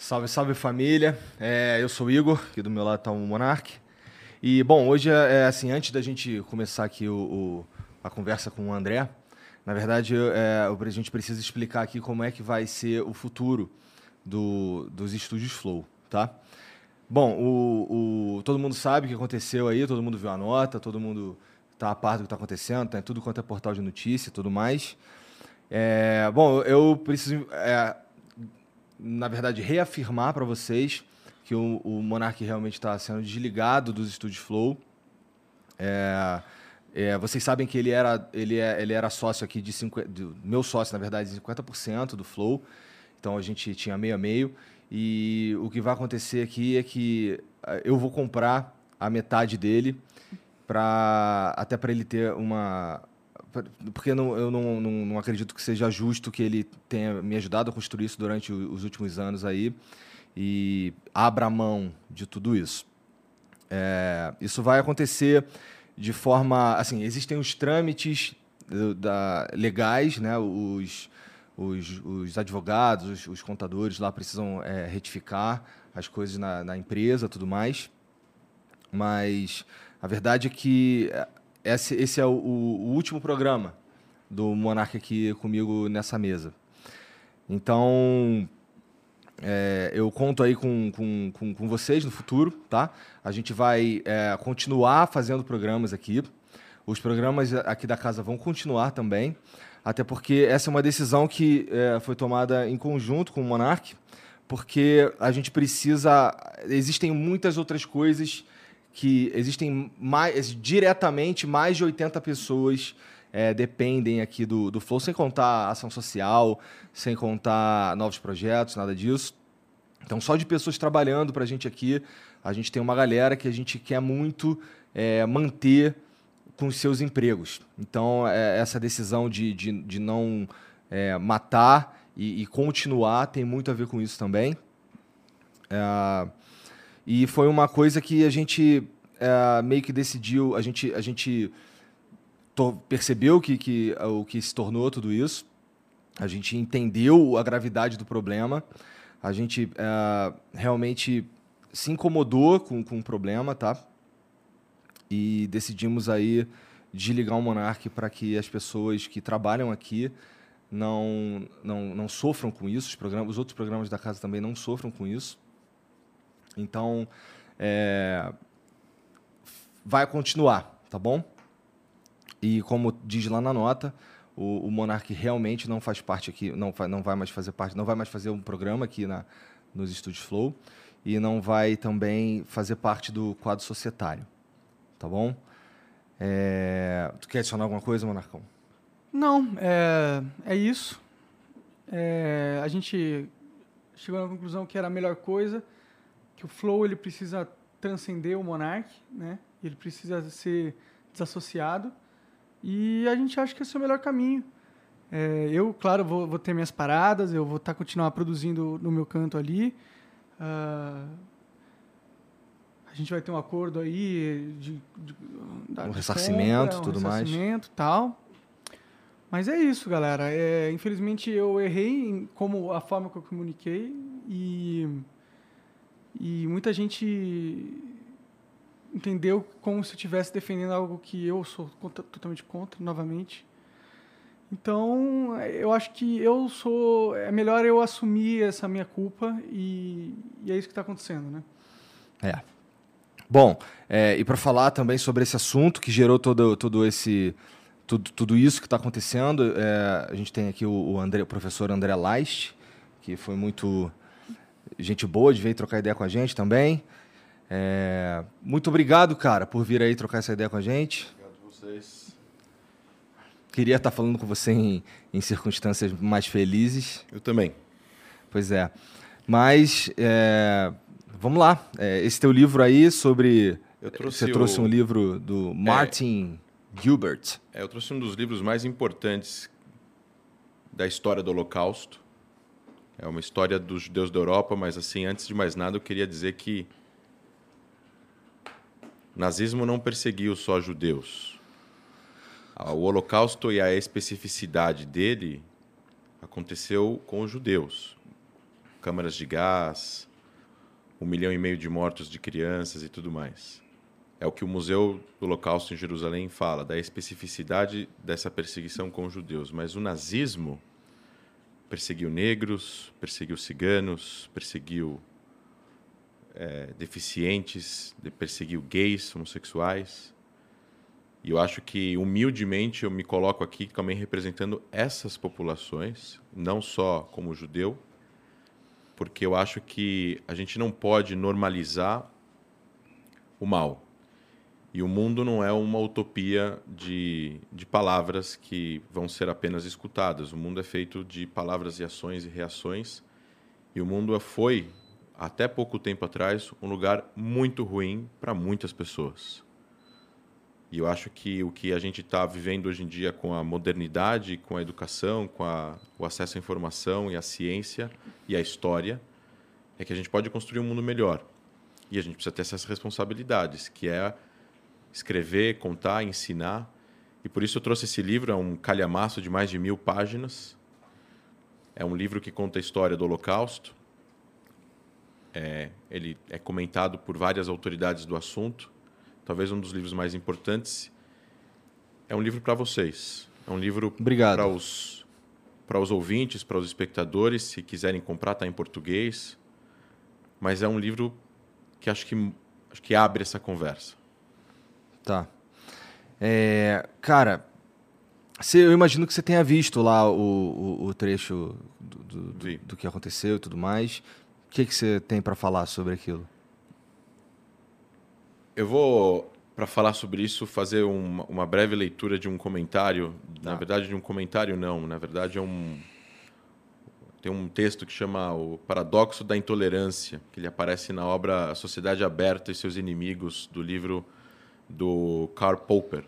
Salve, salve família. É, eu sou o Igor, aqui do meu lado está o Monark. E, bom, hoje, é, é assim, antes da gente começar aqui o, o, a conversa com o André, na verdade, é, a gente precisa explicar aqui como é que vai ser o futuro do, dos estúdios Flow, tá? Bom, o, o, todo mundo sabe o que aconteceu aí, todo mundo viu a nota, todo mundo está a par do que está acontecendo, tem tudo quanto é portal de notícia e tudo mais. É, bom, eu preciso, é, na verdade, reafirmar para vocês que o, o Monark realmente está sendo desligado dos estúdios Flow. É, é, vocês sabem que ele era, ele, é, ele era sócio aqui de, cinco, de meu sócio, na verdade, de 50% do Flow. Então a gente tinha meio a meio. E o que vai acontecer aqui é que eh, eu vou comprar a metade dele para até para ele ter uma porque não, eu não, não, não, acredito que seja justo que ele tenha me ajudado a construir isso durante os últimos anos aí e abra mão de tudo isso. É, isso vai acontecer de forma assim existem os trâmites da, legais, né? Os os, os advogados, os, os, contadores lá precisam é, retificar as coisas na, na empresa tudo mais. Mas a verdade é que esse, esse é o, o, último programa do Monarca aqui comigo nessa mesa. Então, é, eu conto aí com, com, com, com, vocês no futuro, tá? A gente vai é, continuar fazendo programas aqui. Os programas aqui da casa vão continuar também. Até porque essa é uma decisão que é, foi tomada em conjunto com o Monark, porque a gente precisa. Existem muitas outras coisas que existem mais, diretamente mais de 80 pessoas é, dependem aqui do, do Flow, sem contar ação social, sem contar novos projetos, nada disso. Então, só de pessoas trabalhando para a gente aqui, a gente tem uma galera que a gente quer muito é, manter com seus empregos. Então, é, essa decisão de, de, de não é, matar e, e, continuar tem muito a ver com isso também. É, e foi uma coisa que a gente é, meio que decidiu, a gente, a gente percebeu que, que, o que se tornou tudo isso, a gente entendeu a gravidade do problema, a gente é, realmente se incomodou com, com o problema, tá? e decidimos aí desligar o Monark para que as pessoas que trabalham aqui não, não, não sofram com isso, os, programas, os outros programas da casa também não sofram com isso. Então, é, vai continuar, tá bom? E como diz lá na nota, o, o Monark realmente não faz parte aqui, não, não vai mais fazer parte, não vai mais fazer um programa aqui na, nos estúdios Flow e não vai também fazer parte do quadro societário tá bom? É... Tu quer adicionar alguma coisa, Monarcão? Não, é, é isso. É, a gente chegou na conclusão que era a melhor coisa, que o Flow ele precisa transcender o Monarch, né? Ele precisa ser desassociado. E a gente acha que esse é o melhor caminho. É, eu, claro, vou, vou, ter minhas paradas, eu vou estar tá, continuar produzindo no meu canto ali. Uh, gente vai ter um acordo aí de, de, de um ressarcimento, compra, um tudo ressarcimento, mais. tal. Mas é isso, galera. É, infelizmente eu errei em como a forma que eu comuniquei e muita gente entendeu como se eu estivesse defendendo algo que eu sou contra, totalmente contra, novamente. Então, eu acho que eu sou. É melhor eu assumir essa minha culpa e, e é isso que está acontecendo, né? É. Bom, é, e para falar também sobre esse assunto que gerou todo, todo esse tudo, tudo isso que está acontecendo, é, a gente tem aqui o, o, André, o professor André Leist, que foi muito gente boa de vir trocar ideia com a gente também. É, muito obrigado, cara, por vir aí trocar essa ideia com a gente. Obrigado a vocês. Queria estar falando com você em, em circunstâncias mais felizes. Eu também. Pois é. Mas é, Vamos lá. É, esse teu livro aí sobre. Trouxe você trouxe o... um livro do Martin é, Gilbert. É, eu trouxe um dos livros mais importantes da história do Holocausto. É uma história dos judeus da Europa, mas assim, antes de mais nada, eu queria dizer que o nazismo não perseguiu só judeus. O Holocausto e a especificidade dele aconteceu com os judeus. câmaras de gás, um milhão e meio de mortos de crianças e tudo mais. É o que o Museu do Holocausto em Jerusalém fala, da especificidade dessa perseguição com os judeus. Mas o nazismo perseguiu negros, perseguiu ciganos, perseguiu é, deficientes, perseguiu gays, homossexuais. E eu acho que, humildemente, eu me coloco aqui também representando essas populações, não só como judeu, porque eu acho que a gente não pode normalizar o mal. E o mundo não é uma utopia de, de palavras que vão ser apenas escutadas. O mundo é feito de palavras e ações e reações. E o mundo foi, até pouco tempo atrás, um lugar muito ruim para muitas pessoas. E eu acho que o que a gente está vivendo hoje em dia com a modernidade, com a educação, com a, o acesso à informação e à ciência e à história, é que a gente pode construir um mundo melhor. E a gente precisa ter essas responsabilidades, que é escrever, contar, ensinar. E por isso eu trouxe esse livro, é um calhamaço de mais de mil páginas. É um livro que conta a história do Holocausto. É, ele é comentado por várias autoridades do assunto talvez um dos livros mais importantes. É um livro para vocês. É um livro para os para os ouvintes, para os espectadores, se quiserem comprar, está em português. Mas é um livro que acho que acho que abre essa conversa. Tá. É, cara, você, eu imagino que você tenha visto lá o, o, o trecho do, do, do, do, que aconteceu e tudo mais. O que, que você tem para falar sobre aquilo? Eu vou, para falar sobre isso, fazer uma, uma, breve leitura de um comentário. Na tá. verdade, de um comentário, não. Na verdade, é um. Tem um texto que chama O Paradoxo da Intolerância, que ele aparece na obra Sociedade Aberta e seus Inimigos, do livro do Karl Popper.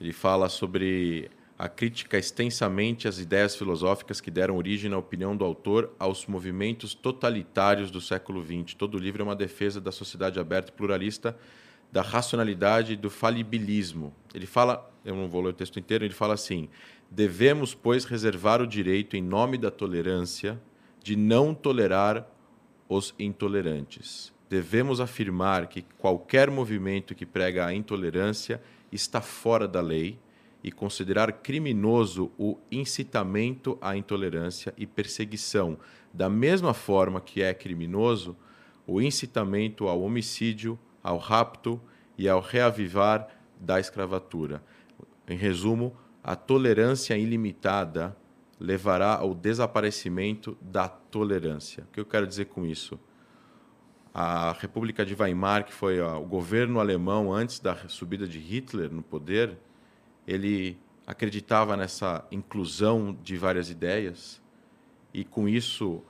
Ele fala sobre a crítica extensamente às ideias filosóficas que deram origem, na opinião do autor, aos movimentos totalitários do século XX. Todo o livro é uma defesa da sociedade aberta e pluralista, da racionalidade e do falibilismo. Ele fala, eu não vou ler o texto inteiro, ele fala assim: devemos, pois, reservar o direito, em nome da tolerância, de não tolerar os intolerantes. Devemos afirmar que qualquer movimento que prega a intolerância está fora da lei e considerar criminoso o incitamento à intolerância e perseguição, da mesma forma que é criminoso o incitamento ao homicídio, ao rapto e ao reavivar da escravatura. Em resumo, a tolerância ilimitada levará ao desaparecimento da tolerância. O que eu quero dizer com isso? A República de Weimar, que foi o governo alemão antes da subida de Hitler no poder, ele acreditava nessa inclusão de várias ideias e com isso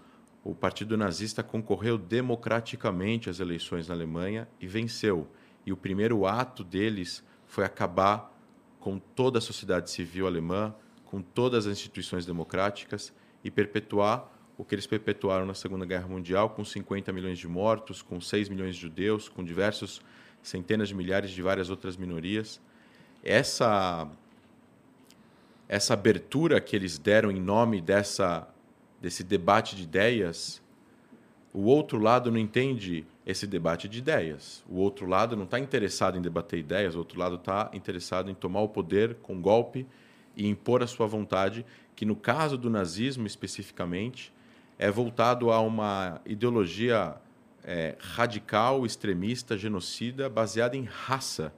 o Partido Nazista concorreu democraticamente às eleições na Alemanha e venceu. E o primeiro ato deles foi acabar com toda a sociedade civil alemã, com todas as instituições democráticas e perpetuar o que eles perpetuaram na Segunda Guerra Mundial, com 50 milhões de mortos, com 6 milhões de judeus, com diversos centenas de milhares de várias outras minorias essa essa abertura que eles deram em nome dessa desse debate de ideias, o outro lado não entende esse debate de ideias. O outro lado não está interessado em debater ideias, o outro lado está interessado em tomar o poder com golpe e impor a sua vontade, que no caso do nazismo especificamente é voltado a uma ideologia é, radical, extremista, genocida, baseada em raça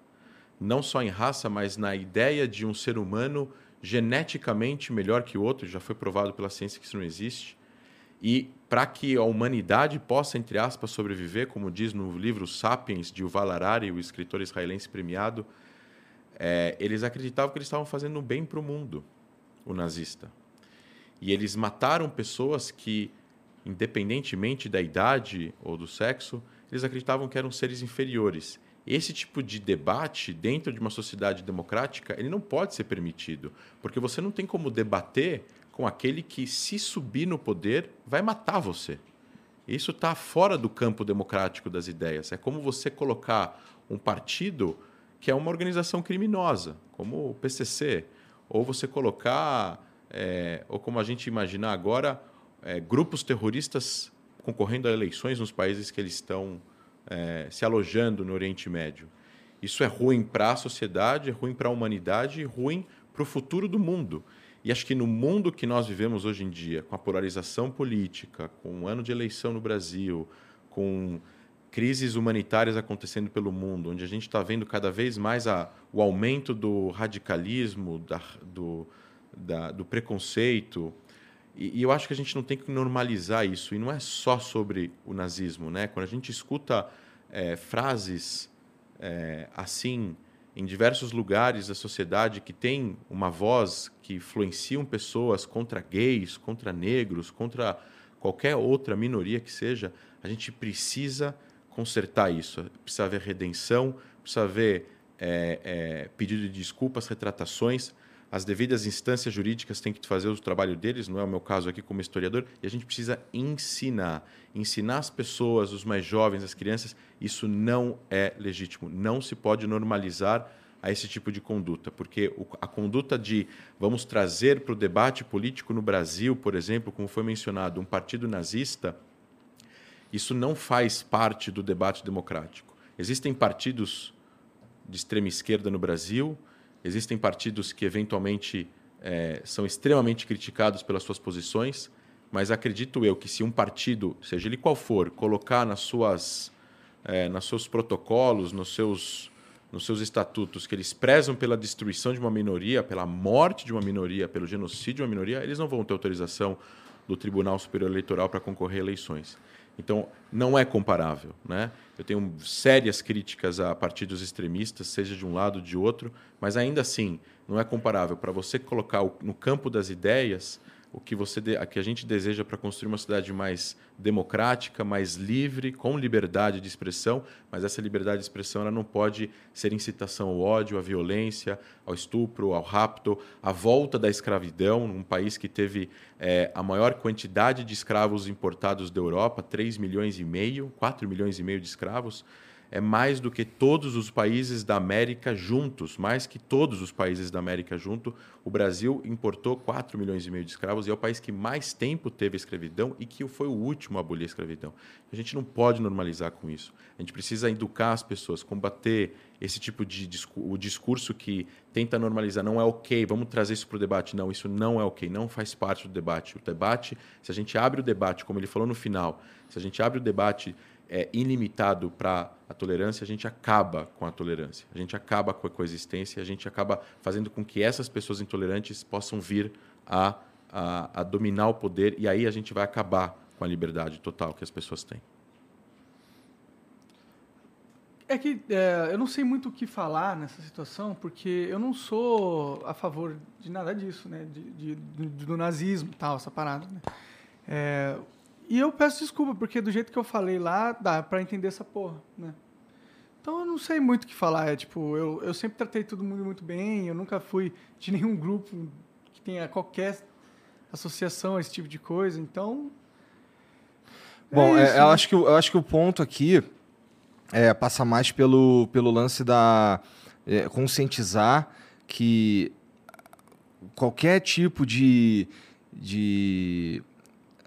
não só em raça, mas na ideia de um ser humano geneticamente melhor que o outro, já foi provado pela ciência que isso não existe. E para que a humanidade possa, entre aspas, sobreviver, como diz no livro Sapiens, de Yuval Harari, o escritor israelense premiado, é, eles acreditavam que eles estavam fazendo bem para o mundo, o nazista. E eles mataram pessoas que, independentemente da idade ou do sexo, eles acreditavam que eram seres inferiores esse tipo de debate dentro de uma sociedade democrática ele não pode ser permitido, porque você não tem como debater com aquele que, se subir no poder, vai matar você. Isso está fora do campo democrático das ideias. É como você colocar um partido que é uma organização criminosa, como o PCC, ou você colocar, é, ou como a gente imaginar agora, é, grupos terroristas concorrendo a eleições nos países que eles estão é, se alojando no Oriente Médio. Isso é ruim para a sociedade, é ruim para a humanidade e ruim para o futuro do mundo. E acho que no mundo que nós vivemos hoje em dia, com a polarização política, com um ano de eleição no Brasil, com crises humanitárias acontecendo pelo mundo, onde a gente está vendo cada vez mais a, o aumento do radicalismo, da, do, da, do preconceito. E, e, eu acho que a gente não tem que normalizar isso. E não é só sobre o nazismo. Né? Quando a gente escuta é, frases é, assim em diversos lugares da sociedade que tem uma voz que influenciam pessoas contra gays, contra negros, contra qualquer outra minoria que seja, a gente precisa consertar isso. Precisa haver redenção, precisa haver é, é, pedido de desculpas, retratações. As devidas instâncias jurídicas têm que fazer o trabalho deles, não é o meu caso aqui como historiador, e a gente precisa ensinar. Ensinar as pessoas, os mais jovens, as crianças, isso não é legítimo. Não se pode normalizar a esse tipo de conduta, porque a conduta de vamos trazer para o debate político no Brasil, por exemplo, como foi mencionado, um partido nazista, isso não faz parte do debate democrático. Existem partidos de extrema esquerda no Brasil, existem partidos que eventualmente é, são extremamente criticados pelas suas posições, mas acredito eu que se um partido, seja ele qual for, colocar nas suas, é, nos seus protocolos, nos seus, nos seus estatutos, que eles prezam pela destruição de uma minoria, pela morte de uma minoria, pelo genocídio de uma minoria, eles não vão ter autorização do Tribunal Superior Eleitoral para concorrer a eleições. Então, não é comparável. Né? Eu tenho sérias críticas a partidos extremistas, seja de um lado ou de outro, mas ainda assim, não é comparável. Para você colocar no campo das ideias o que você a que a gente deseja para construir uma cidade mais democrática, mais livre, com liberdade de expressão, mas essa liberdade de expressão ela não pode ser incitação ao ódio, à violência, ao estupro, ao rapto, à volta da escravidão, num país que teve é, a maior quantidade de escravos importados da Europa, 3 milhões e meio, 4 milhões e meio de escravos é mais do que todos os países da América juntos, mais que todos os países da América junto. O Brasil importou 4 milhões e meio de escravos e é o país que mais tempo teve escravidão e que foi o último a abolir a escravidão. A gente não pode normalizar com isso. A gente precisa educar as pessoas, combater esse tipo de o discurso que tenta normalizar. Não é ok, vamos trazer isso para o debate. Não, isso não é ok, não faz parte do debate. O debate, se a gente abre o debate, como ele falou no final, se a gente abre o debate é, ilimitado para a tolerância, a gente acaba com a tolerância, a gente acaba com a coexistência, a gente acaba fazendo com que essas pessoas intolerantes possam vir a, a, a dominar o poder e aí a gente vai acabar com a liberdade total que as pessoas têm. É que é, eu não sei muito o que falar nessa situação, porque eu não sou a favor de nada disso, né? De, de, do nazismo tal, essa parada. Né? É, e eu peço desculpa, porque do jeito que eu falei lá, dá para entender essa porra, né? Então eu não sei muito o que falar. É, tipo, eu, eu sempre tratei todo mundo muito bem, eu nunca fui de nenhum grupo que tenha qualquer associação a esse tipo de coisa, então. É Bom, é isso, é, eu, né? acho que, eu acho que o ponto aqui é, passa mais pelo, pelo lance da é, conscientizar que qualquer tipo de, de.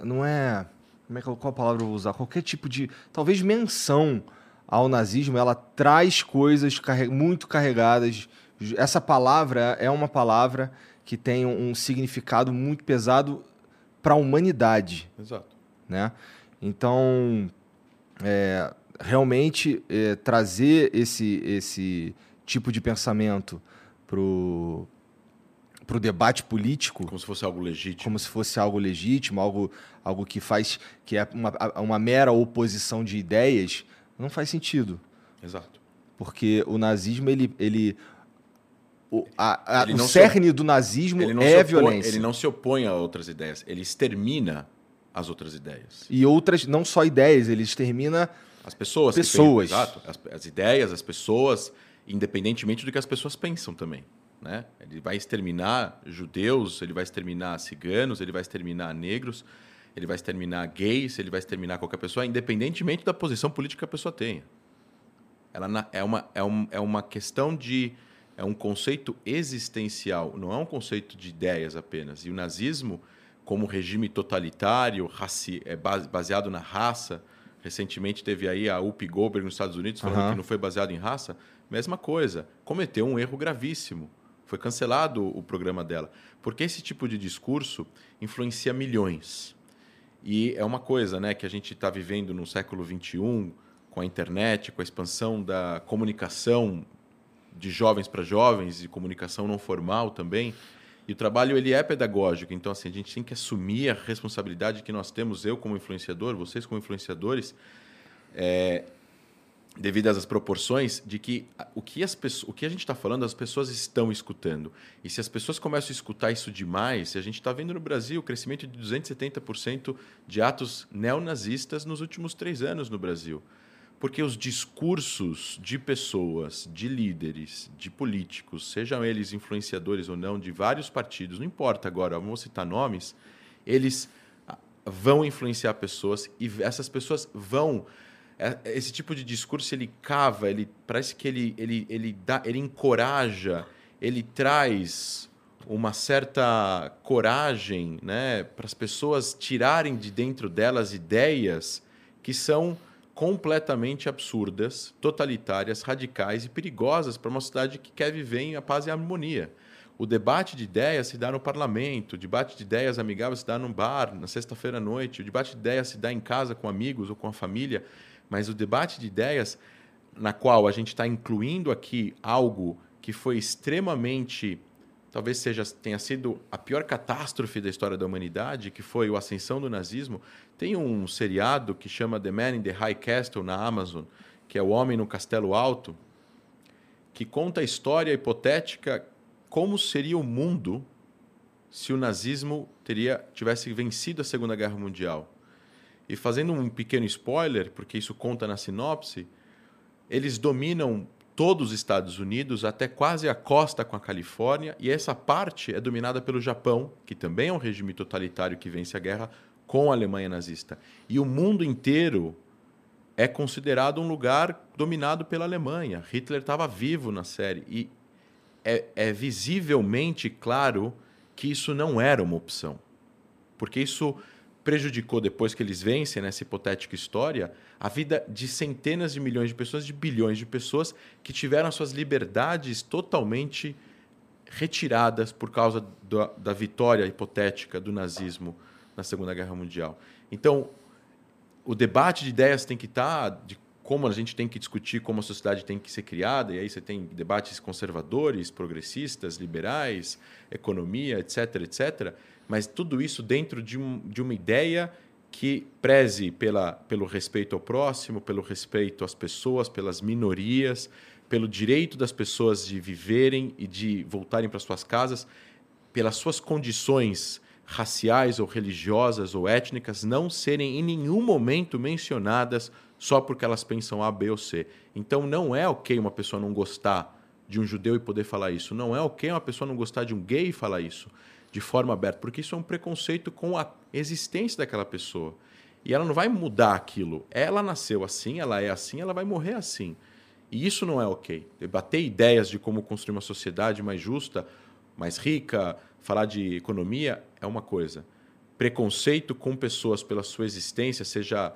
Não é como é que, qual palavra eu vou usar? Qualquer tipo de, talvez menção ao nazismo, ela traz coisas muito carregadas. Essa palavra é uma palavra que tem um significado muito pesado para a humanidade. Exato. Né? Então, é, realmente é, trazer esse, esse tipo de pensamento para o debate político. Como se fosse algo legítimo. Como se fosse algo legítimo, algo, algo que faz. que é uma, uma mera oposição de ideias, não faz sentido. Exato. Porque o nazismo, ele. ele o, a, a, ele o cerne do nazismo é a violência. Ele não se opõe a outras ideias, ele extermina as outras ideias. E outras, não só ideias, ele extermina. As pessoas. Pessoas. exato. As, as ideias, as pessoas, independentemente do que as pessoas pensam também. Né? Ele vai exterminar judeus, ele vai exterminar ciganos, ele vai exterminar negros, ele vai exterminar gays, ele vai exterminar qualquer pessoa, independentemente da posição política que a pessoa tenha. Ela é uma, é, um, é uma questão de. É um conceito existencial, não é um conceito de ideias apenas. E o nazismo, como regime totalitário, raci é baseado na raça. Recentemente teve aí a Up Goldberg nos Estados Unidos falando uhum. que não foi baseado em raça. Mesma coisa, cometeu um erro gravíssimo. Foi cancelado o programa dela. Porque esse tipo de discurso influencia milhões. E é uma coisa né, que a gente está vivendo no século XXI, com a internet, com a expansão da comunicação de jovens para jovens e comunicação não formal também. E o trabalho ele é pedagógico, então assim, a gente tem que assumir a responsabilidade que nós temos, eu como influenciador, vocês como influenciadores, é, devido às proporções, de que o que, as pessoas, o que a gente está falando, as pessoas estão escutando. E se as pessoas começam a escutar isso demais, a gente está vendo no Brasil o crescimento de 270% de atos neonazistas nos últimos três anos no Brasil. Porque os discursos de pessoas, de líderes, de políticos, sejam eles influenciadores ou não, de vários partidos, não importa agora, vamos citar nomes, eles ah, vão influenciar pessoas e essas pessoas vão esse tipo de discurso ele cava, ele parece que ele ele ele dá, ele encoraja, ele traz uma certa coragem, né, para as pessoas tirarem de dentro delas ideias que são completamente absurdas, totalitárias, radicais e perigosas para uma sociedade que quer viver em paz e harmonia. O debate de ideias se dá no parlamento, o debate de ideias amigáveis se dá num bar, na sexta-feira à noite, o debate de ideias se dá em casa com amigos ou com a família, mas o debate de ideias, na qual a gente está incluindo aqui algo que foi extremamente talvez seja tenha sido a pior catástrofe da história da humanidade, que foi a ascensão do nazismo. Tem um seriado que chama The Man in the High Castle na Amazon, que é o Homem no Castelo Alto, que conta a história hipotética como seria o mundo se o nazismo teria tivesse vencido a Segunda Guerra Mundial. E fazendo um pequeno spoiler, porque isso conta na sinopse, eles dominam todos os Estados Unidos até quase a costa com a Califórnia, e essa parte é dominada pelo Japão, que também é um regime totalitário que vence a guerra com a Alemanha nazista. E o mundo inteiro é considerado um lugar dominado pela Alemanha. Hitler estava vivo na série e é, é visivelmente claro que isso não era uma opção, porque isso prejudicou depois que eles vencem nessa hipotética história a vida de centenas de milhões de pessoas, de bilhões de pessoas que tiveram suas liberdades totalmente retiradas por causa da, da vitória hipotética do nazismo na Segunda Guerra Mundial. Então, o debate de ideias tem que estar de como a gente tem que discutir como a sociedade tem que ser criada, e aí você tem debates conservadores, progressistas, liberais, economia, etc., etc., mas tudo isso dentro de, um, de uma ideia que preze pela, pelo respeito ao próximo, pelo respeito às pessoas, pelas minorias, pelo direito das pessoas de viverem e de voltarem para suas casas, pelas suas condições raciais ou religiosas ou étnicas não serem em nenhum momento mencionadas só porque elas pensam A, B ou C. Então não é ok uma pessoa não gostar de um judeu e poder falar isso. Não é ok uma pessoa não gostar de um gay e falar isso de forma aberta, porque isso é um preconceito com a existência daquela pessoa. E ela não vai mudar aquilo. Ela nasceu assim, ela é assim, ela vai morrer assim. E isso não é ok. Debater ideias de como construir uma sociedade mais justa, mais rica, falar de economia é uma coisa. Preconceito com pessoas pela sua existência, seja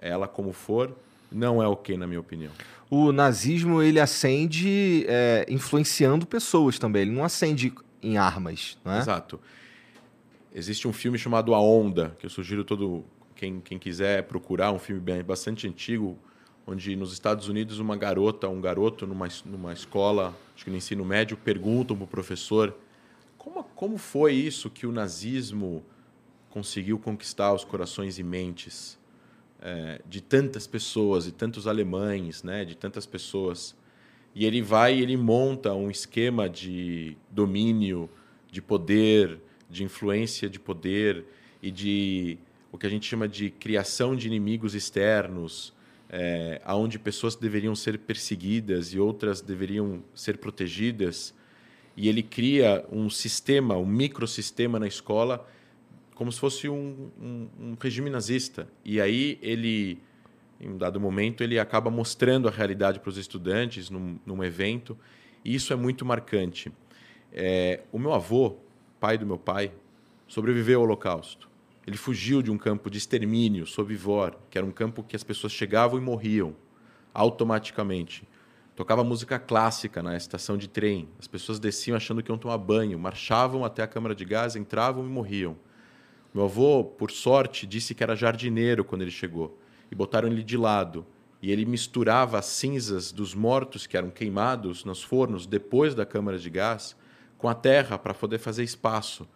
ela como for, não é ok, na minha opinião. O nazismo ele acende é, influenciando pessoas também. Ele não acende em armas, não é? Exato. Existe um filme chamado A Onda, que eu sugiro todo quem, quem quiser procurar, um filme bem, bastante antigo, onde nos Estados Unidos uma garota, um garoto numa, numa escola, acho que no ensino médio, perguntam para o professor como, como foi isso que o nazismo conseguiu conquistar os corações e mentes é, de tantas pessoas, e tantos alemães, né, de tantas pessoas. E ele vai ele monta um esquema de domínio, de poder, de influência de poder e de o que a gente chama de criação de inimigos externos, é, onde pessoas deveriam ser perseguidas e outras deveriam ser protegidas. E ele cria um sistema, um microsistema na escola, como se fosse um, um, um regime nazista. E aí ele em um dado momento, ele acaba mostrando a realidade para os estudantes num, num, evento, e isso é muito marcante. É, o meu avô, pai do meu pai, sobreviveu ao Holocausto. Ele fugiu de um campo de extermínio, Sobivor, que era um campo que as pessoas chegavam e morriam automaticamente. Tocava música clássica na estação de trem. As pessoas desciam achando que iam tomar banho, marchavam até a câmara de gás, entravam e morriam. Meu avô, por sorte, disse que era jardineiro quando ele chegou. E botaram ele de lado. E ele misturava as cinzas dos mortos que eram queimados nos fornos depois da câmara de gás com a terra para poder fazer espaço.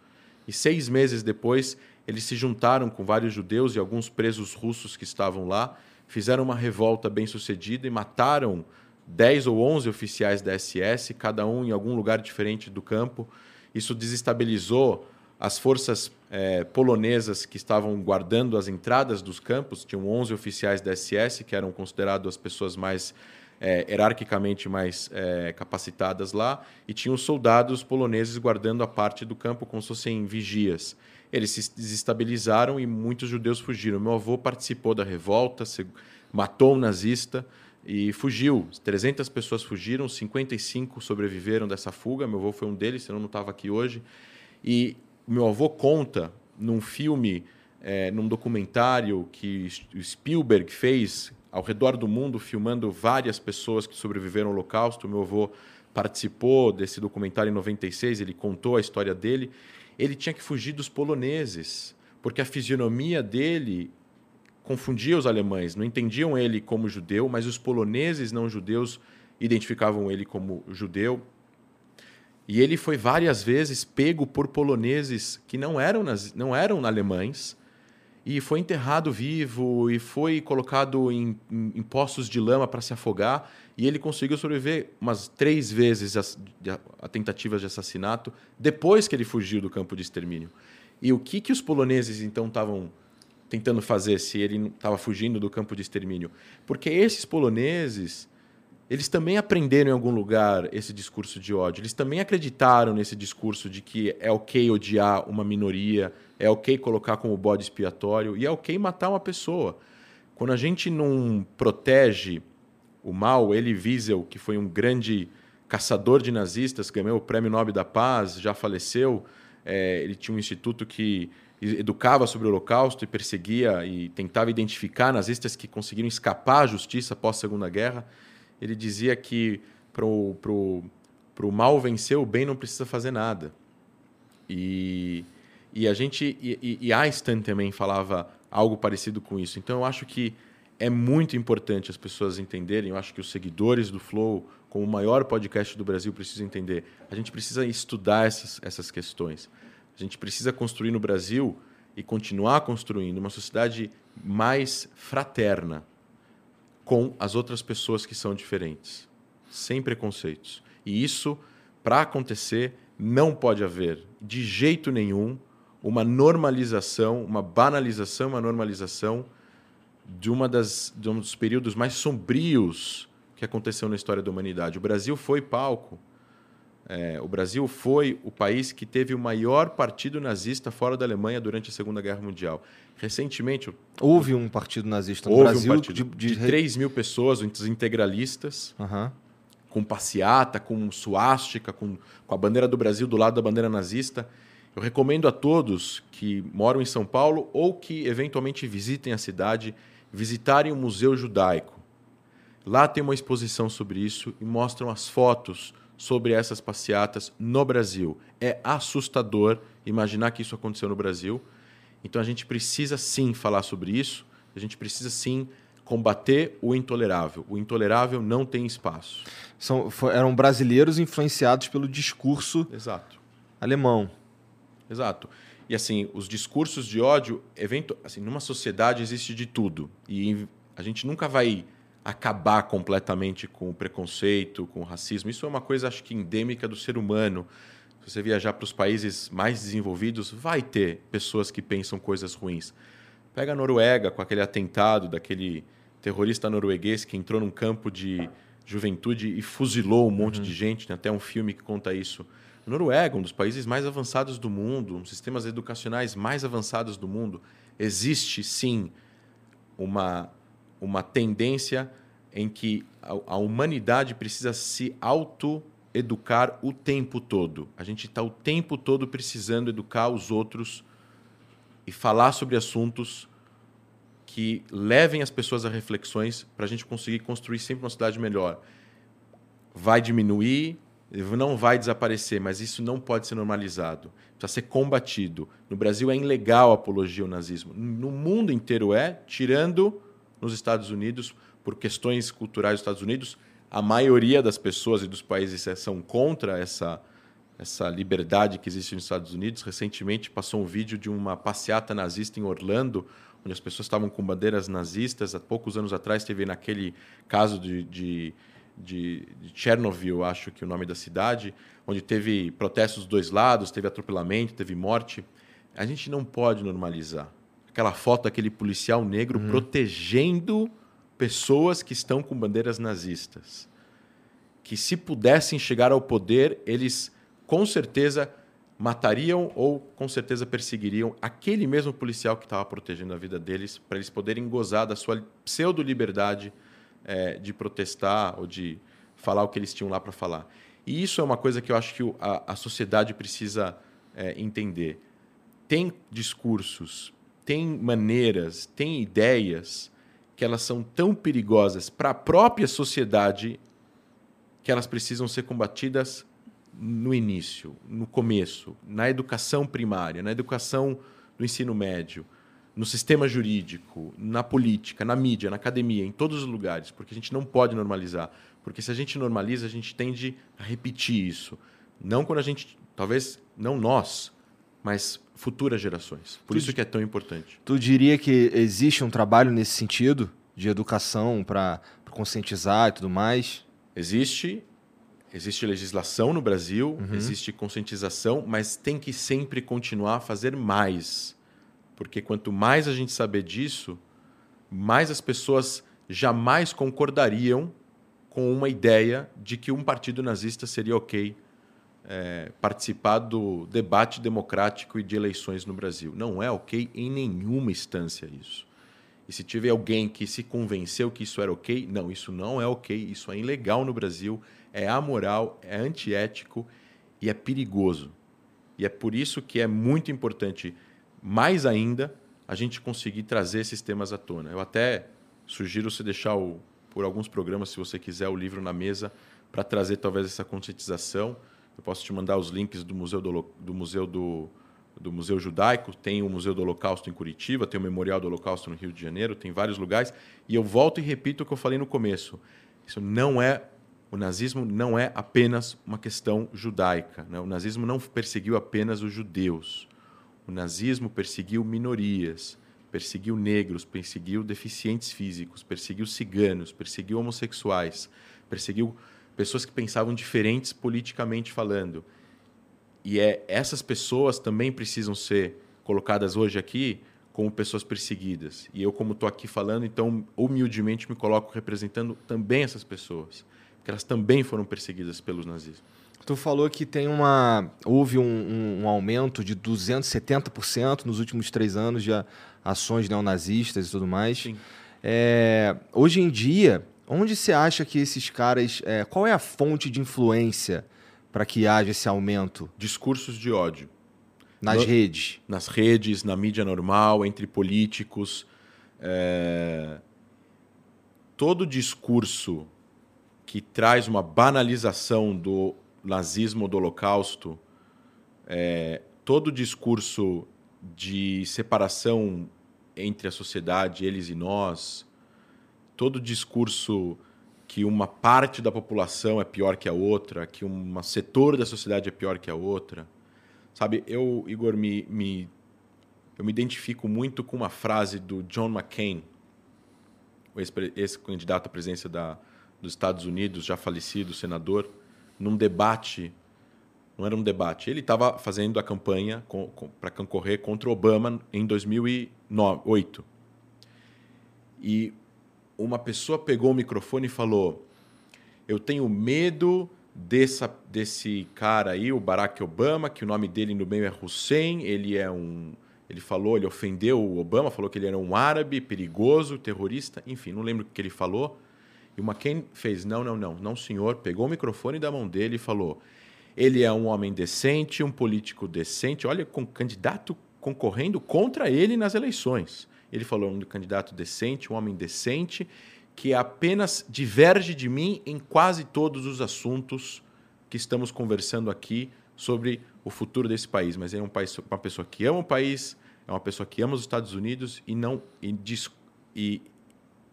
E seis meses depois, eles se juntaram com vários judeus e alguns presos russos que estavam lá, fizeram uma revolta bem sucedida e mataram 10 ou 11 oficiais da SS, cada um em algum lugar diferente do campo. Isso desestabilizou as forças é, polonesas que estavam guardando as entradas dos campos. Tinham 11 oficiais da SS, que eram considerados as pessoas mais é, hierarquicamente mais é, capacitadas lá, e tinham soldados poloneses guardando a parte do campo como se fossem vigias. Eles se desestabilizaram e muitos judeus fugiram. Meu avô participou da revolta, matou um nazista e fugiu. 300 pessoas fugiram, 55 sobreviveram dessa fuga. Meu avô foi um deles, senão não estava aqui hoje. E meu avô conta num filme, é, num documentário que Spielberg fez ao redor do mundo, filmando várias pessoas que sobreviveram ao Holocausto. Meu avô participou desse documentário em 96, ele contou a história dele. Ele tinha que fugir dos poloneses, porque a fisionomia dele confundia os alemães. Não entendiam ele como judeu, mas os poloneses não judeus identificavam ele como judeu. E ele foi várias vezes pego por poloneses que não eram, não eram alemães, e foi enterrado vivo e foi colocado em, em, em poços de lama para se afogar e ele conseguiu sobreviver umas três vezes a, a, tentativas de assassinato depois que ele fugiu do campo de extermínio. E o que, que os poloneses então estavam tentando fazer se ele estava fugindo do campo de extermínio? Porque esses poloneses eles também aprenderam em algum lugar esse discurso de ódio. Eles também acreditaram nesse discurso de que é ok odiar uma minoria, é ok colocar como bode expiatório e é ok matar uma pessoa. Quando a gente não protege o mal, Elie Wiesel, que foi um grande caçador de nazistas, ganhou o Prêmio Nobel da Paz, já faleceu. É, ele tinha um instituto que educava sobre o Holocausto e perseguia e tentava identificar nazistas que conseguiram escapar à justiça após a Segunda Guerra ele dizia que para o mal vencer, o bem não precisa fazer nada. E, e a gente e, e Einstein também falava algo parecido com isso. Então eu acho que é muito importante as pessoas entenderem. Eu acho que os seguidores do Flow, como o maior podcast do Brasil, precisam entender. A gente precisa estudar essas, essas questões. A gente precisa construir no Brasil e continuar construindo uma sociedade mais fraterna, com as outras pessoas que são diferentes, sem preconceitos. E isso, para acontecer, não pode haver, de jeito nenhum, uma normalização, uma banalização, uma normalização de, uma das, de um dos períodos mais sombrios que aconteceu na história da humanidade. O Brasil foi palco. É, o Brasil foi o país que teve o maior partido nazista fora da Alemanha durante a Segunda Guerra Mundial. Recentemente. Houve um partido nazista no houve Brasil. Um partido de, de... de 3 mil pessoas, os integralistas, uhum. com passeata, com suástica, com, com a bandeira do Brasil do lado da bandeira nazista. Eu recomendo a todos que moram em São Paulo ou que eventualmente visitem a cidade, visitarem o Museu Judaico. Lá tem uma exposição sobre isso e mostram as fotos sobre essas passeatas no Brasil. É assustador imaginar que isso aconteceu no Brasil. Então a gente precisa sim falar sobre isso, a gente precisa sim combater o intolerável. O intolerável não tem espaço. São, eram brasileiros influenciados pelo discurso Exato. alemão. Exato. E assim, os discursos de ódio, evento, assim, numa sociedade existe de tudo. E a gente nunca vai acabar completamente com o preconceito, com o racismo. Isso é uma coisa, acho que, endêmica do ser humano. Se você viajar para os países mais desenvolvidos, vai ter pessoas que pensam coisas ruins. Pega a Noruega com aquele atentado daquele terrorista norueguês que entrou num campo de juventude e fuzilou um monte uhum. de gente. Tem até um filme que conta isso. A Noruega, um dos países mais avançados do mundo, um dos sistemas educacionais mais avançados do mundo, existe sim uma, uma tendência em que a, a humanidade precisa se auto educar o tempo todo. A gente está o tempo todo precisando educar os outros e falar sobre assuntos que levem as pessoas a reflexões para a gente conseguir construir sempre uma cidade melhor. Vai diminuir, não vai desaparecer, mas isso não pode ser normalizado. Precisa ser combatido. No Brasil é ilegal a apologia ao nazismo. No mundo inteiro é, tirando nos Estados Unidos, por questões culturais dos Estados Unidos, a maioria das pessoas e dos países são contra essa, essa liberdade que existe nos Estados Unidos. Recentemente passou um vídeo de uma passeata nazista em Orlando, onde as pessoas estavam com bandeiras nazistas. Há poucos anos atrás teve naquele caso de, de, de, de Chernobyl, acho que é o nome da cidade, onde teve protestos dos dois lados, teve atropelamento, teve morte. A gente não pode normalizar. Aquela foto daquele policial negro uhum. protegendo pessoas que estão com bandeiras nazistas. Que se pudessem chegar ao poder, eles com certeza matariam ou com certeza perseguiriam aquele mesmo policial que estava protegendo a vida deles, para eles poderem gozar da sua pseudo-liberdade é, de protestar ou de falar o que eles tinham lá para falar. E isso é uma coisa que eu acho que a, a sociedade precisa é, entender. Tem discursos, tem maneiras, tem ideias que elas são tão perigosas para a própria sociedade que elas precisam ser combatidas no início, no começo, na educação primária, na educação do ensino médio, no sistema jurídico, na política, na mídia, na academia, em todos os lugares, porque a gente não pode normalizar. Porque se a gente normaliza, a gente tende a repetir isso. Não quando a gente, talvez não nós, mas futuras gerações. Por tu, isso que é tão importante. Tu diria que existe um trabalho nesse sentido de educação para conscientizar e tudo mais? Existe. Existe legislação no Brasil, uhum. existe conscientização, mas tem que sempre continuar a fazer mais. Porque quanto mais a gente saber disso, mais as pessoas jamais concordariam com uma ideia de que um partido nazista seria ok é, participar do debate democrático e de eleições no Brasil. Não é ok em nenhuma instância isso. E se tiver alguém que se convenceu que isso era ok, não, isso não é ok, isso é ilegal no Brasil, é amoral, é antiético e é perigoso. E é por isso que é muito importante, mais ainda, a gente conseguir trazer esses temas à tona. Eu até sugiro você deixar o, por alguns programas, se você quiser, o livro na mesa para trazer talvez essa conscientização eu posso te mandar os links do Museu do, do Museu do, do Museu Judaico, tem o Museu do Holocausto em Curitiba, tem o Memorial do Holocausto no Rio de Janeiro, tem vários lugares. E eu volto e repito o que eu falei no começo. Isso não é o nazismo não é apenas uma questão judaica. Né? O nazismo não perseguiu apenas os judeus. O nazismo perseguiu minorias, perseguiu negros, perseguiu deficientes físicos, perseguiu ciganos, perseguiu homossexuais, perseguiu pessoas que pensavam diferentes politicamente falando. E é essas pessoas também precisam ser colocadas hoje aqui como pessoas perseguidas. E eu, como estou aqui falando, então, humildemente me coloco representando também essas pessoas, porque elas também foram perseguidas pelos nazistas. Tu falou que tem uma houve um, um, um aumento de 270% nos últimos três anos de ações neonazistas e tudo mais. Sim. É, hoje em dia, Onde você acha que esses caras. É, qual é a fonte de influência para que haja esse aumento? Discursos de ódio. Nas no, redes. Nas redes, na mídia normal, entre políticos. É... Todo discurso que traz uma banalização do nazismo do holocausto, é... todo discurso de separação entre a sociedade, eles e nós, todo discurso que uma parte da população é pior que a outra, que um setor da sociedade é pior que a outra. Sabe, eu, Igor, me, me, eu me identifico muito com uma frase do John McCain, esse candidato à presidência da, dos Estados Unidos, já falecido, senador, num debate. Não era um debate, ele estava fazendo a campanha para concorrer contra Obama em 2008. E uma pessoa pegou o microfone e falou: Eu tenho medo dessa, desse cara aí, o Barack Obama, que o nome dele no meio é Hussein, ele é um. Ele falou, ele ofendeu o Obama, falou que ele era um árabe, perigoso, terrorista, enfim, não lembro o que ele falou. E o McCain fez: não, não, não, não, senhor. Pegou o microfone da mão dele e falou: ele é um homem decente, um político decente. Olha, com candidato concorrendo contra ele nas eleições. Ele falou um candidato decente, um homem decente, que apenas diverge de mim em quase todos os assuntos que estamos conversando aqui sobre o futuro desse país. Mas é um país, uma pessoa que ama o país, é uma pessoa que ama os Estados Unidos e não e, e,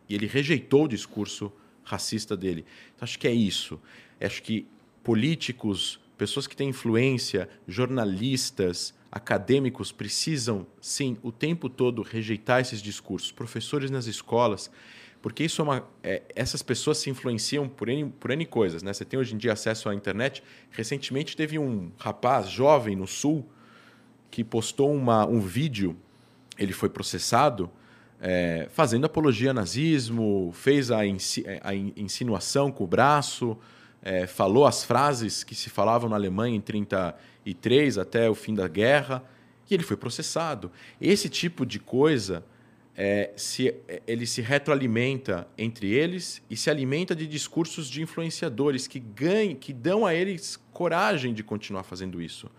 e ele rejeitou o discurso racista dele. Então, acho que é isso. Acho que políticos, pessoas que têm influência, jornalistas, acadêmicos precisam, sim, o tempo todo rejeitar esses discursos. Professores nas escolas, porque isso é uma, é, essas pessoas se influenciam por N, por N coisas. Né? Você tem hoje em dia acesso à internet. Recentemente teve um rapaz jovem no Sul que postou uma, um vídeo, ele foi processado, é, fazendo apologia ao nazismo, fez a, insi, a insinuação com o braço, é, falou as frases que se falavam na Alemanha em 1933 até o fim da guerra, e ele foi processado. Esse tipo de coisa é, se, é, ele se retroalimenta entre eles e se alimenta de discursos de influenciadores que ganhem, que dão a eles coragem de continuar fazendo isso.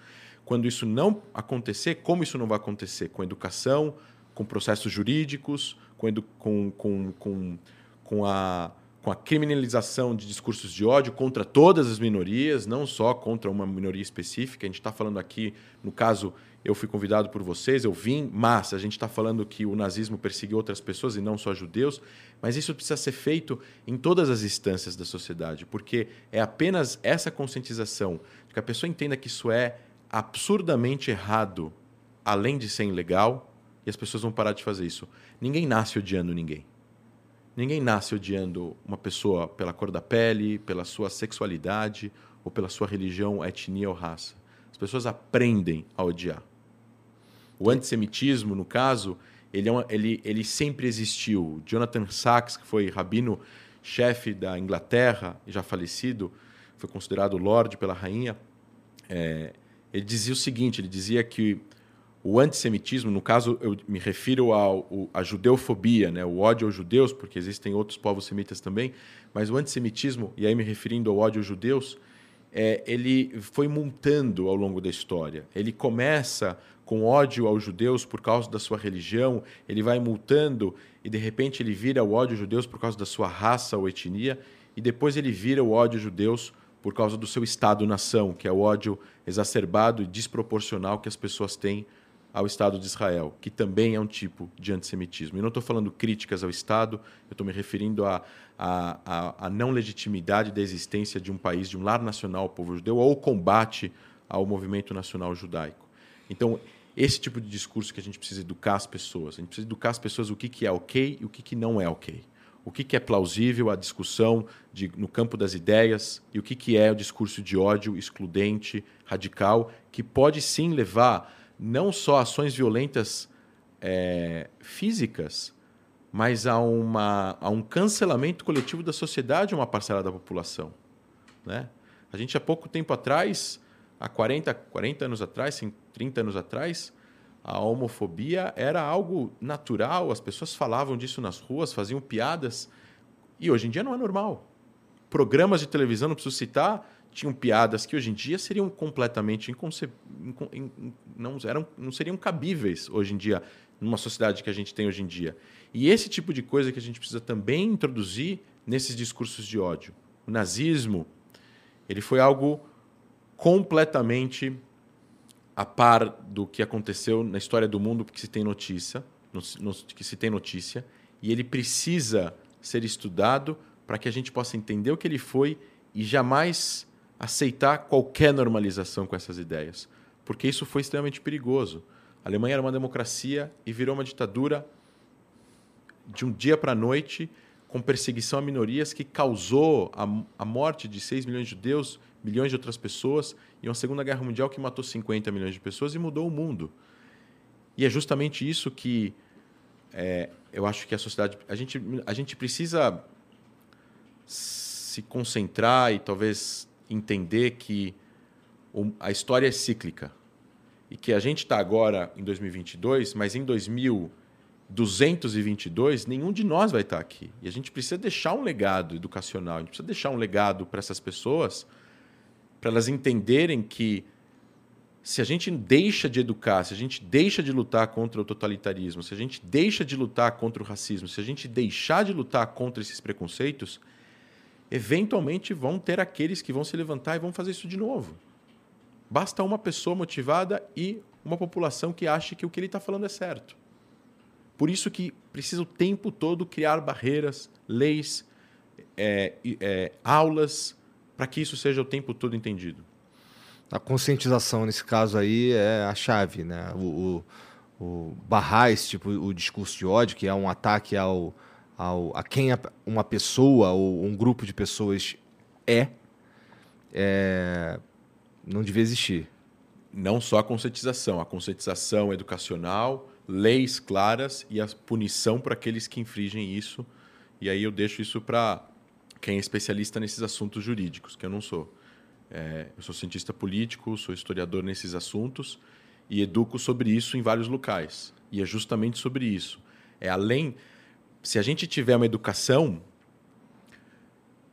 Quando isso não acontecer, como isso não vai acontecer? Com educação, com processos jurídicos, com, com, com, com a com a criminalização de discursos de ódio contra todas as minorias, não só contra uma minoria específica. A gente está falando aqui, no caso, eu fui convidado por vocês, eu vim, mas a gente está falando que o nazismo perseguiu outras pessoas e não só judeus, mas isso precisa ser feito em todas as instâncias da sociedade, porque é apenas essa conscientização, que a pessoa entenda que isso é absurdamente errado, além de ser ilegal, e as pessoas vão parar de fazer isso. Ninguém nasce odiando ninguém. Ninguém nasce odiando uma pessoa pela cor da pele, pela sua sexualidade ou pela sua religião, etnia ou raça. As pessoas aprendem a odiar. O antissemitismo, no caso, ele, é uma, ele, ele sempre existiu. Jonathan Sachs, que foi rabino-chefe da Inglaterra, já falecido, foi considerado Lorde pela rainha, é, ele dizia o seguinte: ele dizia que o antissemitismo, no caso, eu me refiro ao, à judeofobia, né? o ódio aos judeus, porque existem outros povos semitas também, mas o antissemitismo, e aí me referindo ao ódio aos judeus, é, ele foi montando ao longo da história. Ele começa com ódio aos judeus por causa da sua religião, ele vai multando e de repente ele vira o ódio aos judeus por causa da sua raça ou etnia, e depois ele vira o ódio aos judeus por causa do seu Estado-nação, que é o ódio exacerbado e desproporcional que as pessoas têm ao Estado de Israel, que também é um tipo de antissemitismo. E não estou falando críticas ao Estado, eu estou me referindo à a, não legitimidade da existência de um país, de um lar nacional, o povo judeu, ou combate ao movimento nacional judaico. Então, esse tipo de discurso que a gente precisa educar as pessoas. A gente precisa educar as pessoas o que, que é ok e o que, que não é ok. O que, que é plausível a discussão de, no campo das ideias e o que, que é o discurso de ódio excludente, radical, que pode sim levar não só ações violentas é, físicas, mas a, uma, a um cancelamento coletivo da sociedade, uma parcela da população. Né? A gente, há pouco tempo atrás, há 40, 40 anos atrás, 30 anos atrás, a homofobia era algo natural, as pessoas falavam disso nas ruas, faziam piadas, e hoje em dia não é normal. Programas de televisão, não preciso citar, tinham piadas que hoje em dia seriam completamente inconce... não, eram, não seriam cabíveis hoje em dia, numa sociedade que a gente tem hoje em dia. E esse tipo de coisa que a gente precisa também introduzir nesses discursos de ódio. O nazismo ele foi algo completamente a par do que aconteceu na história do mundo que se tem notícia, que se tem notícia, e ele precisa ser estudado para que a gente possa entender o que ele foi e jamais aceitar qualquer normalização com essas ideias, porque isso foi extremamente perigoso. A Alemanha era uma democracia e virou uma ditadura de um dia para a noite, com perseguição a minorias, que causou a, a morte de 6 milhões de judeus, milhões de outras pessoas, e uma Segunda Guerra Mundial que matou 50 milhões de pessoas e mudou o mundo. E é justamente isso que é, eu acho que a sociedade. A gente, a gente precisa se concentrar e talvez entender que a história é cíclica e que a gente está agora em 2022, mas em 2000 222, nenhum de nós vai estar aqui. E a gente precisa deixar um legado educacional, a gente precisa deixar um legado para essas pessoas, para elas entenderem que se a gente deixa de educar, se a gente deixa de lutar contra o totalitarismo, se a gente deixa de lutar contra o racismo, se a gente deixar de lutar contra esses preconceitos, eventualmente vão ter aqueles que vão se levantar e vão fazer isso de novo. Basta uma pessoa motivada e uma população que ache que o que ele está falando é certo. Por isso que precisa o tempo todo criar barreiras, leis, é, é, aulas, para que isso seja o tempo todo entendido. A conscientização, nesse caso aí, é a chave, né? O, o, o barrar esse tipo, o discurso de ódio, que é um ataque ao, ao, a quem uma pessoa ou um grupo de pessoas é, é não devia existir. Não só a conscientização, a conscientização educacional, leis claras e a punição para aqueles que infringem isso. E aí eu deixo isso para quem é especialista nesses assuntos jurídicos, que eu não sou. É, eu sou cientista político, sou historiador nesses assuntos e educo sobre isso em vários locais. E é justamente sobre isso. É além. Se a gente tiver uma educação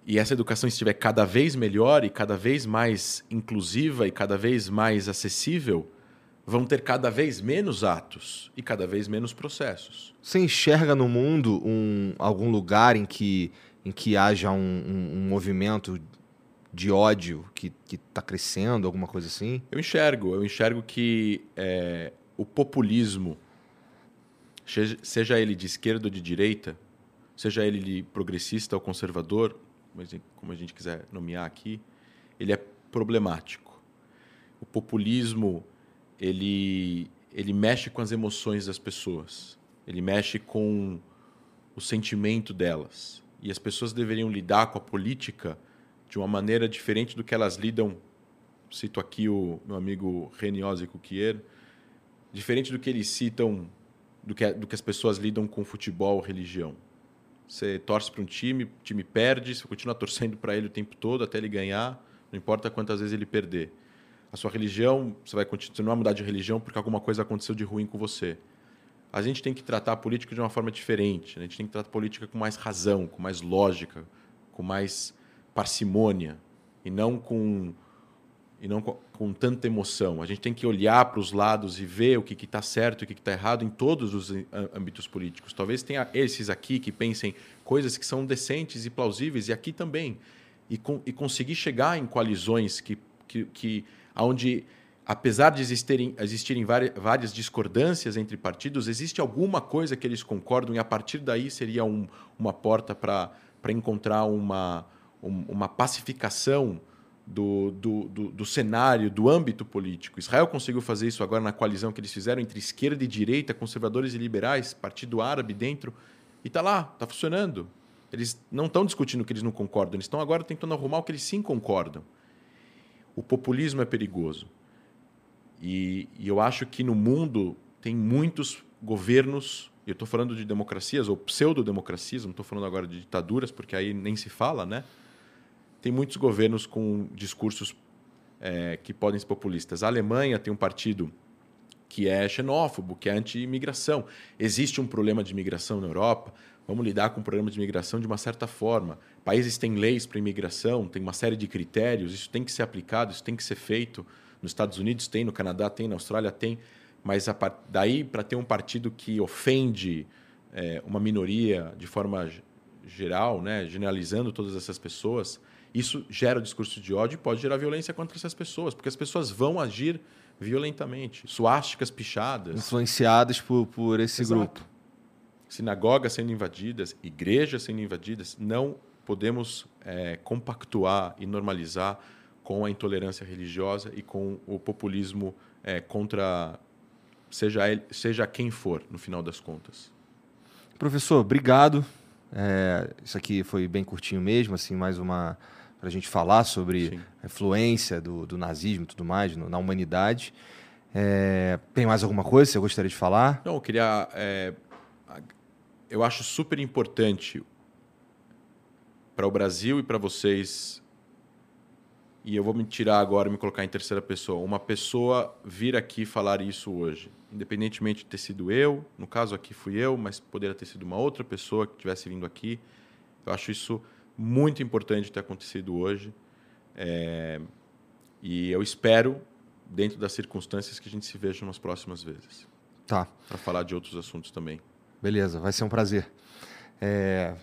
e essa educação estiver cada vez melhor e cada vez mais inclusiva e cada vez mais acessível, vão ter cada vez menos atos e cada vez menos processos. Você enxerga no mundo um, algum lugar em que, em que haja um, um, um movimento de ódio que está crescendo, alguma coisa assim? Eu enxergo. Eu enxergo que é, o populismo, seja ele de esquerda ou de direita, seja ele de progressista ou conservador, como a gente quiser nomear aqui, ele é problemático. O populismo ele ele mexe com as emoções das pessoas, ele mexe com o sentimento delas. E as pessoas deveriam lidar com a política de uma maneira diferente do que elas lidam. Cito aqui o meu amigo Reniose Cuquier, diferente do que eles citam, do que, do que as pessoas lidam com futebol religião. Você torce para um time, o time perde, você continua torcendo para ele o tempo todo até ele ganhar, não importa quantas vezes ele perder. A sua religião, você vai continuar a mudar de religião porque alguma coisa aconteceu de ruim com você. A gente tem que tratar a política de uma forma diferente. Né? A gente tem que tratar a política com mais razão, com mais lógica, com mais parcimônia e não com e não com, com tanta emoção. A gente tem que olhar para os lados e ver o que está certo e o que está errado em todos os âmbitos políticos. Talvez tenha esses aqui que pensem coisas que são decentes e plausíveis e aqui também e, com, e conseguir chegar em coalizões que que, que onde apesar de existirem, existirem várias, discordâncias entre partidos, existe alguma coisa que eles concordam e a partir daí seria um, uma porta para encontrar uma uma pacificação do, do, do, do, cenário, do âmbito político. Israel conseguiu fazer isso agora na coalizão que eles fizeram entre esquerda e direita, conservadores e liberais, partido árabe dentro, e está lá, está funcionando. Eles não estão discutindo o que eles não concordam, eles estão agora tentando arrumar o que eles sim concordam. O populismo é perigoso. E, e eu acho que no mundo tem muitos governos, eu estou falando de democracias ou pseudo-democracias, não estou falando agora de ditaduras, porque aí nem se fala, né? Tem muitos governos com discursos é, que podem ser populistas. A Alemanha tem um partido que é xenófobo, que é anti-imigração. Existe um problema de imigração na Europa, vamos lidar com o problema de imigração de uma certa forma. Países têm leis para imigração, tem uma série de critérios, isso tem que ser aplicado, isso tem que ser feito. Nos Estados Unidos tem, no Canadá tem, na Austrália tem, mas a, daí para ter um partido que ofende é, uma minoria de forma geral, né, generalizando todas essas pessoas, isso gera o discurso de ódio e pode gerar violência contra essas pessoas, porque as pessoas vão agir violentamente. Suásticas pichadas. Influenciadas por, por esse Exato. grupo. Sinagogas sendo invadidas, igrejas sendo invadidas, não podemos é, compactuar e normalizar com a intolerância religiosa e com o populismo é, contra seja, ele, seja quem for, no final das contas. Professor, obrigado. É, isso aqui foi bem curtinho mesmo, assim, mais uma para a gente falar sobre Sim. a influência do, do nazismo e tudo mais no, na humanidade. É, tem mais alguma coisa que você gostaria de falar? Não, eu queria. É, eu acho super importante para o Brasil e para vocês e eu vou me tirar agora e me colocar em terceira pessoa. Uma pessoa vir aqui falar isso hoje, independentemente de ter sido eu, no caso aqui fui eu, mas poderia ter sido uma outra pessoa que tivesse vindo aqui. Eu acho isso muito importante ter acontecido hoje. É... E eu espero, dentro das circunstâncias, que a gente se veja nas próximas vezes. Tá. Para falar de outros assuntos também. Beleza, vai ser um prazer. É,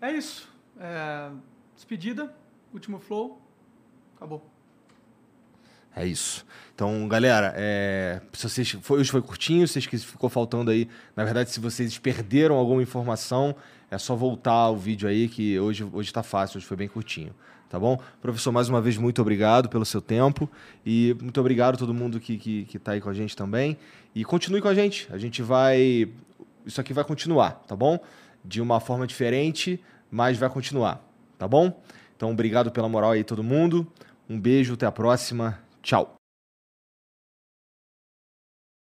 É isso. É, Despedida, último flow, acabou. É isso. Então, galera, é, se vocês, foi, hoje foi curtinho, se vocês ficou faltando aí, na verdade, se vocês perderam alguma informação, é só voltar o vídeo aí, que hoje hoje está fácil, hoje foi bem curtinho. Tá bom? Professor, mais uma vez, muito obrigado pelo seu tempo e muito obrigado a todo mundo que, que, que tá aí com a gente também. E continue com a gente. A gente vai. Isso aqui vai continuar, tá bom? De uma forma diferente, mas vai continuar, tá bom? Então, obrigado pela moral aí, todo mundo. Um beijo, até a próxima. Tchau.